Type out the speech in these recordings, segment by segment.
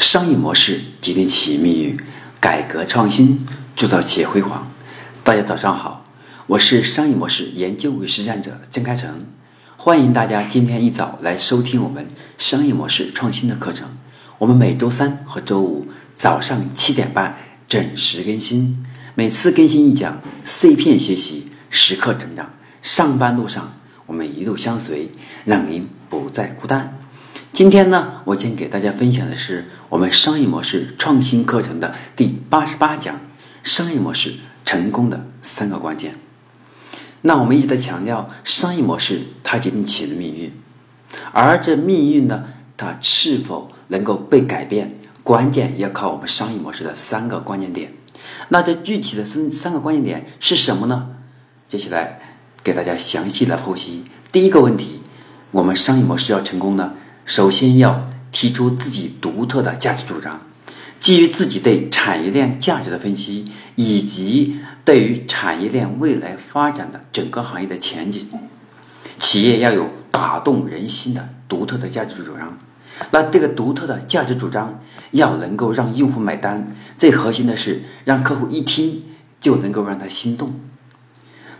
商业模式决定企业命运，改革创新铸造企业辉煌。大家早上好，我是商业模式研究与实战者郑开成，欢迎大家今天一早来收听我们商业模式创新的课程。我们每周三和周五早上七点半准时更新，每次更新一讲，碎片学习，时刻成长。上班路上，我们一路相随，让您不再孤单。今天呢，我将给大家分享的是我们商业模式创新课程的第八十八讲：商业模式成功的三个关键。那我们一直在强调，商业模式它决定企业的命运，而这命运呢，它是否能够被改变，关键要靠我们商业模式的三个关键点。那这具体的三三个关键点是什么呢？接下来给大家详细的剖析。第一个问题，我们商业模式要成功呢？首先要提出自己独特的价值主张，基于自己对产业链价值的分析，以及对于产业链未来发展的整个行业的前景，企业要有打动人心的独特的价值主张。那这个独特的价值主张要能够让用户买单，最核心的是让客户一听就能够让他心动。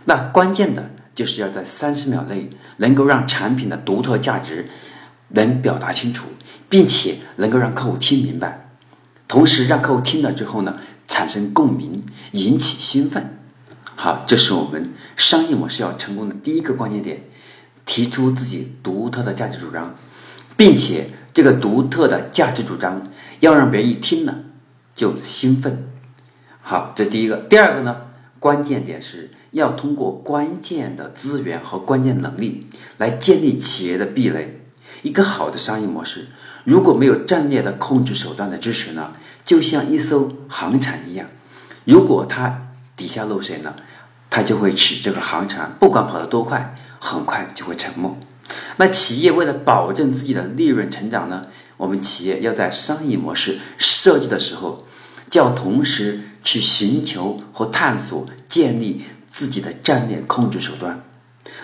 那关键的就是要在三十秒内能够让产品的独特价值。能表达清楚，并且能够让客户听明白，同时让客户听了之后呢，产生共鸣，引起兴奋。好，这是我们商业模式要成功的第一个关键点，提出自己独特的价值主张，并且这个独特的价值主张要让别人一听了就兴奋。好，这第一个。第二个呢，关键点是要通过关键的资源和关键能力来建立企业的壁垒。一个好的商业模式，如果没有战略的控制手段的支持呢，就像一艘航船一样，如果它底下漏水了，它就会使这个航船不管跑得多快，很快就会沉没。那企业为了保证自己的利润成长呢，我们企业要在商业模式设计的时候，就要同时去寻求和探索建立自己的战略控制手段。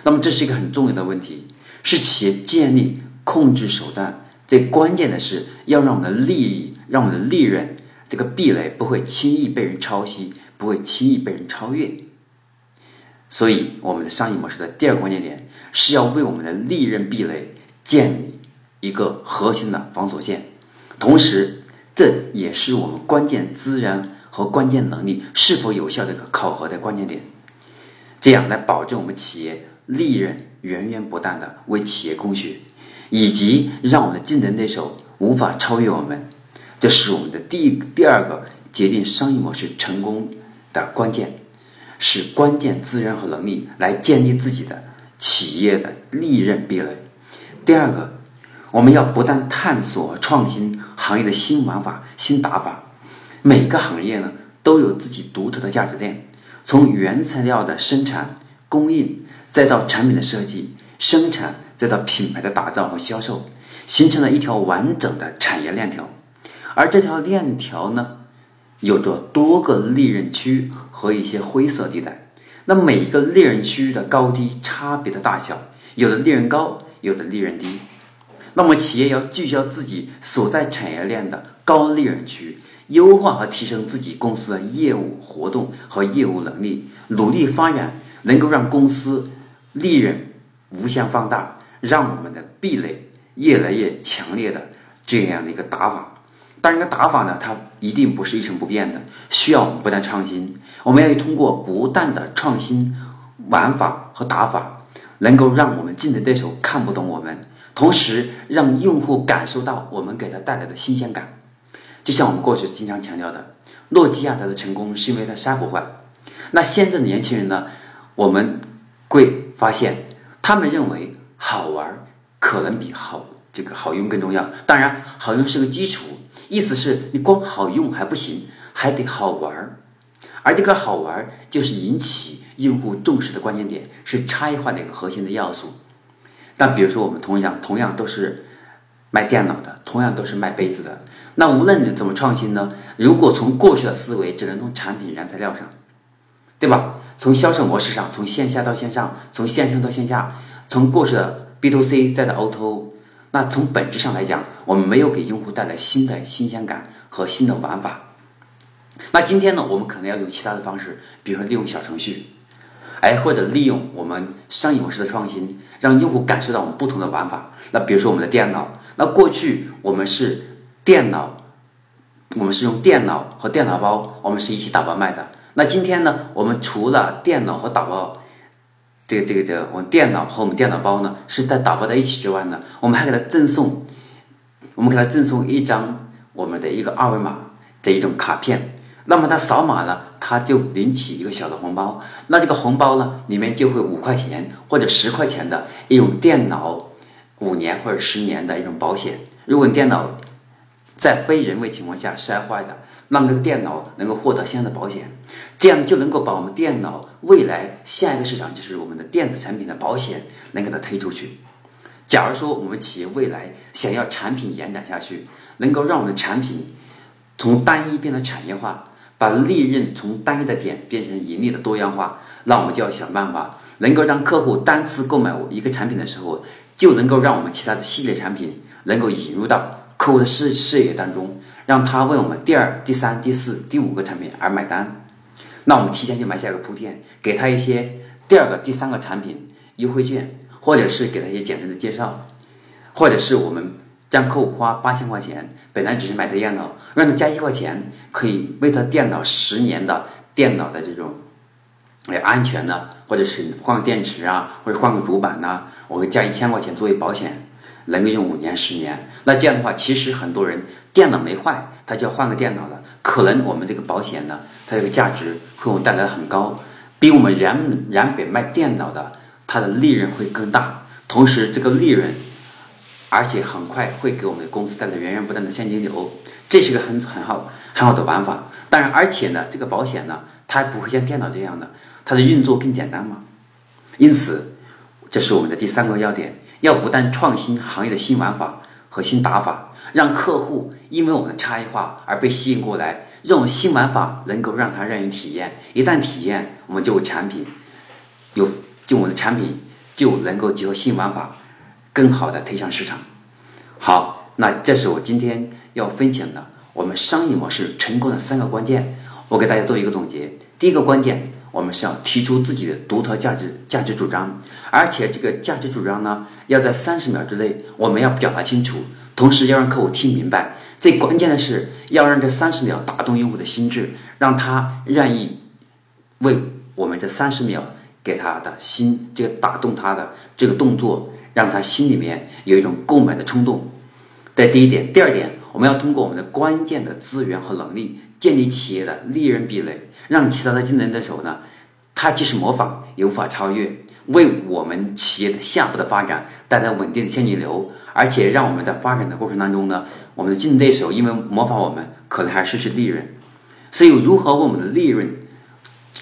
那么这是一个很重要的问题，是企业建立。控制手段最关键的是要让我们的利益、让我们的利润这个壁垒不会轻易被人抄袭，不会轻易被人超越。所以，我们的商业模式的第二个关键点是要为我们的利润壁垒建立一个核心的防锁线，同时，这也是我们关键资源和关键能力是否有效的一个考核的关键点。这样来保证我们企业利润源源不断的为企业供血。以及让我们的竞争对手无法超越我们，这是我们的第第二个决定商业模式成功的关键，是关键资源和能力来建立自己的企业的利润壁垒。第二个，我们要不断探索创新行业的新玩法、新打法。每个行业呢都有自己独特的价值链，从原材料的生产、供应，再到产品的设计、生产。再到品牌的打造和销售，形成了一条完整的产业链条，而这条链条呢，有着多个利润区和一些灰色地带。那每一个利润区的高低差别的大小，有的利润高，有的利润低。那么企业要聚焦自己所在产业链的高利润区，优化和提升自己公司的业务活动和业务能力，努力发展能够让公司利润无限放大。让我们的壁垒越来越强烈的这样的一个打法，当然，这个打法呢，它一定不是一成不变的，需要我们不断创新。我们要通过不断的创新玩法和打法，能够让我们竞争对手看不懂我们，同时让用户感受到我们给他带来的新鲜感。就像我们过去经常强调的，诺基亚它的成功是因为它杀不坏。那现在的年轻人呢，我们会发现，他们认为。好玩可能比好这个好用更重要。当然，好用是个基础，意思是你光好用还不行，还得好玩而这个好玩就是引起用户重视的关键点，是差异化的一个核心的要素。那比如说，我们同样同样都是卖电脑的，同样都是卖杯子的，那无论你怎么创新呢？如果从过去的思维，只能从产品原材料上，对吧？从销售模式上，从线下到线上，从线上到线下。从过去的 B to C 再到 O to O，那从本质上来讲，我们没有给用户带来新的新鲜感和新的玩法。那今天呢，我们可能要用其他的方式，比如说利用小程序，哎，或者利用我们商业模式的创新，让用户感受到我们不同的玩法。那比如说我们的电脑，那过去我们是电脑，我们是用电脑和电脑包，我们是一起打包卖的。那今天呢，我们除了电脑和打包，这个这个这个，我们电脑和我们电脑包呢是在打包在一起之外呢，我们还给他赠送，我们给他赠送一张我们的一个二维码的一种卡片。那么他扫码了，他就领取一个小的红包。那这个红包呢，里面就会五块钱或者十块钱的一种电脑五年或者十年的一种保险。如果你电脑在非人为情况下摔坏的，那么这个电脑能够获得相应的保险，这样就能够把我们电脑未来下一个市场就是我们的电子产品的保险能给它推出去。假如说我们企业未来想要产品延展下去，能够让我们的产品从单一变得产业化。把利润从单一的点变成盈利的多样化，那我们就要想办法，能够让客户单次购买一个产品的时候，就能够让我们其他的系列产品能够引入到客户的视视野当中，让他为我们第二、第三、第四、第五个产品而买单。那我们提前就埋下一个铺垫，给他一些第二个、第三个产品优惠券，或者是给他一些简单的介绍，或者是我们。让客户花八千块钱，本来只是买台电脑，让他加一块钱，可以为他电脑十年的电脑的这种，哎安全的，或者是换个电池啊，或者换个主板呐，我会加一千块钱作为保险，能够用五年十年。那这样的话，其实很多人电脑没坏，他就要换个电脑了，可能我们这个保险呢，它这个价值会我们带来的很高，比我们原原本卖电脑的它的利润会更大，同时这个利润。而且很快会给我们的公司带来源源不断的现金流，这是个很很好很好的玩法。当然，而且呢，这个保险呢，它不会像电脑这样的，它的运作更简单嘛。因此，这是我们的第三个要点：要不断创新行业的新玩法和新打法，让客户因为我们的差异化而被吸引过来。这种新玩法能够让他让人体验，一旦体验，我们就有产品，有就我们的产品就能够结合新玩法。更好的推向市场。好，那这是我今天要分享的我们商业模式成功的三个关键。我给大家做一个总结。第一个关键，我们是要提出自己的独特价值价值主张，而且这个价值主张呢，要在三十秒之内我们要表达清楚，同时要让客户听明白。最关键的是要让这三十秒打动用户的心智，让他愿意为我们这三十秒给他的心这个打动他的这个动作。让他心里面有一种购买的冲动，这第一点。第二点，我们要通过我们的关键的资源和能力，建立企业的利润壁垒，让其他的竞争对手呢，他即使模仿也无法超越，为我们企业的下步的发展带来稳定的现金流，而且让我们在发展的过程当中呢，我们的竞争对手因为模仿我们，可能还失去利润。所以，如何为我们的利润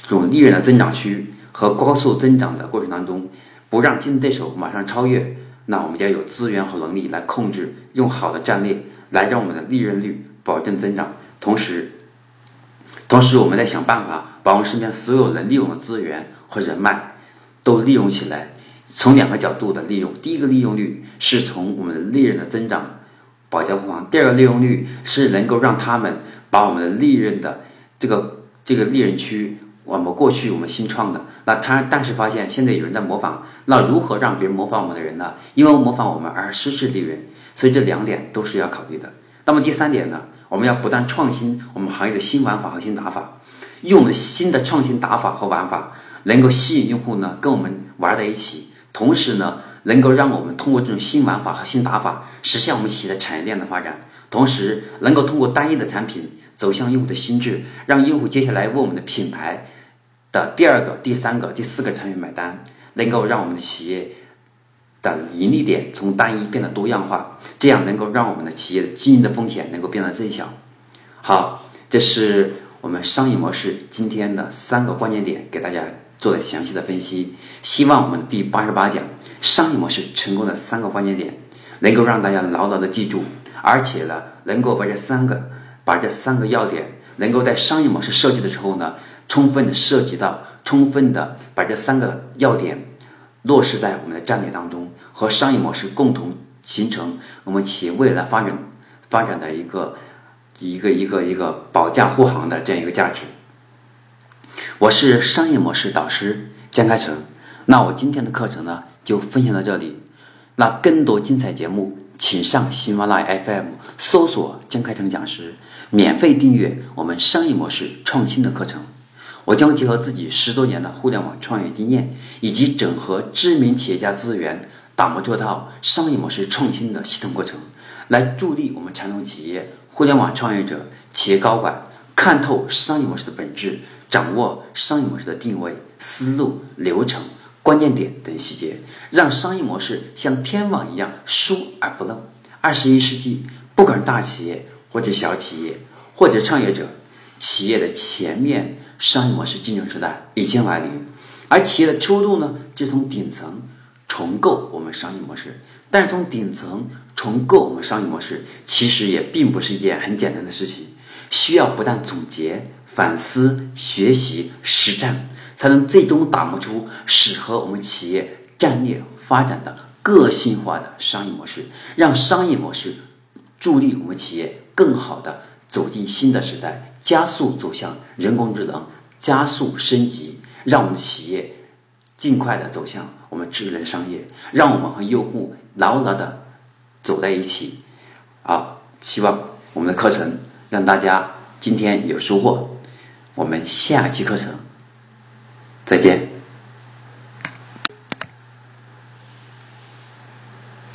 这种利润的增长区和高速增长的过程当中？不让竞争对手马上超越，那我们要有资源和能力来控制，用好的战略来让我们的利润率保证增长。同时，同时我们在想办法把我们身边所有能利用的资源和人脉都利用起来。从两个角度的利用：第一个利用率是从我们的利润的增长保驾护航；第二个利用率是能够让他们把我们的利润的这个这个利润区。我们过去我们新创的，那他但是发现现在有人在模仿，那如何让别人模仿我们的人呢？因为模仿我们而失去利润，所以这两点都是要考虑的。那么第三点呢，我们要不断创新我们行业的新玩法和新打法，用新的创新打法和玩法，能够吸引用户呢跟我们玩在一起，同时呢能够让我们通过这种新玩法和新打法，实现我们企业的产业链的发展，同时能够通过单一的产品走向用户的心智，让用户接下来为我们的品牌。的第二个、第三个、第四个产品买单，能够让我们的企业的盈利点从单一变得多样化，这样能够让我们的企业的经营的风险能够变得最小。好，这是我们商业模式今天的三个关键点，给大家做了详细的分析。希望我们第八十八讲商业模式成功的三个关键点，能够让大家牢牢的记住，而且呢，能够把这三个、把这三个要点，能够在商业模式设计的时候呢。充分的涉及到，充分的把这三个要点落实在我们的战略当中，和商业模式共同形成我们企业未来发展发展的一个一个一个一个保驾护航的这样一个价值。我是商业模式导师江开成，那我今天的课程呢就分享到这里。那更多精彩节目，请上喜马拉雅 FM 搜索江开成讲师，免费订阅我们商业模式创新的课程。我将结合自己十多年的互联网创业经验，以及整合知名企业家资源，打磨这套商业模式创新的系统过程，来助力我们传统企业、互联网创业者、企业高管看透商业模式的本质。掌握商业模式的定位、思路、流程、关键点等细节，让商业模式像天网一样疏而不漏。二十一世纪，不管大企业或者小企业或者创业者，企业的前面商业模式竞争时代已经来临，而企业的出路呢，就从顶层重构我们商业模式。但是从顶层重构我们商业模式，其实也并不是一件很简单的事情，需要不断总结。反思、学习、实战，才能最终打磨出适合我们企业战略发展的个性化的商业模式，让商业模式助力我们企业更好的走进新的时代，加速走向人工智能，加速升级，让我们的企业尽快的走向我们智能商业，让我们和用户牢牢的走在一起。好，希望我们的课程让大家今天有收获。我们下期课程再见。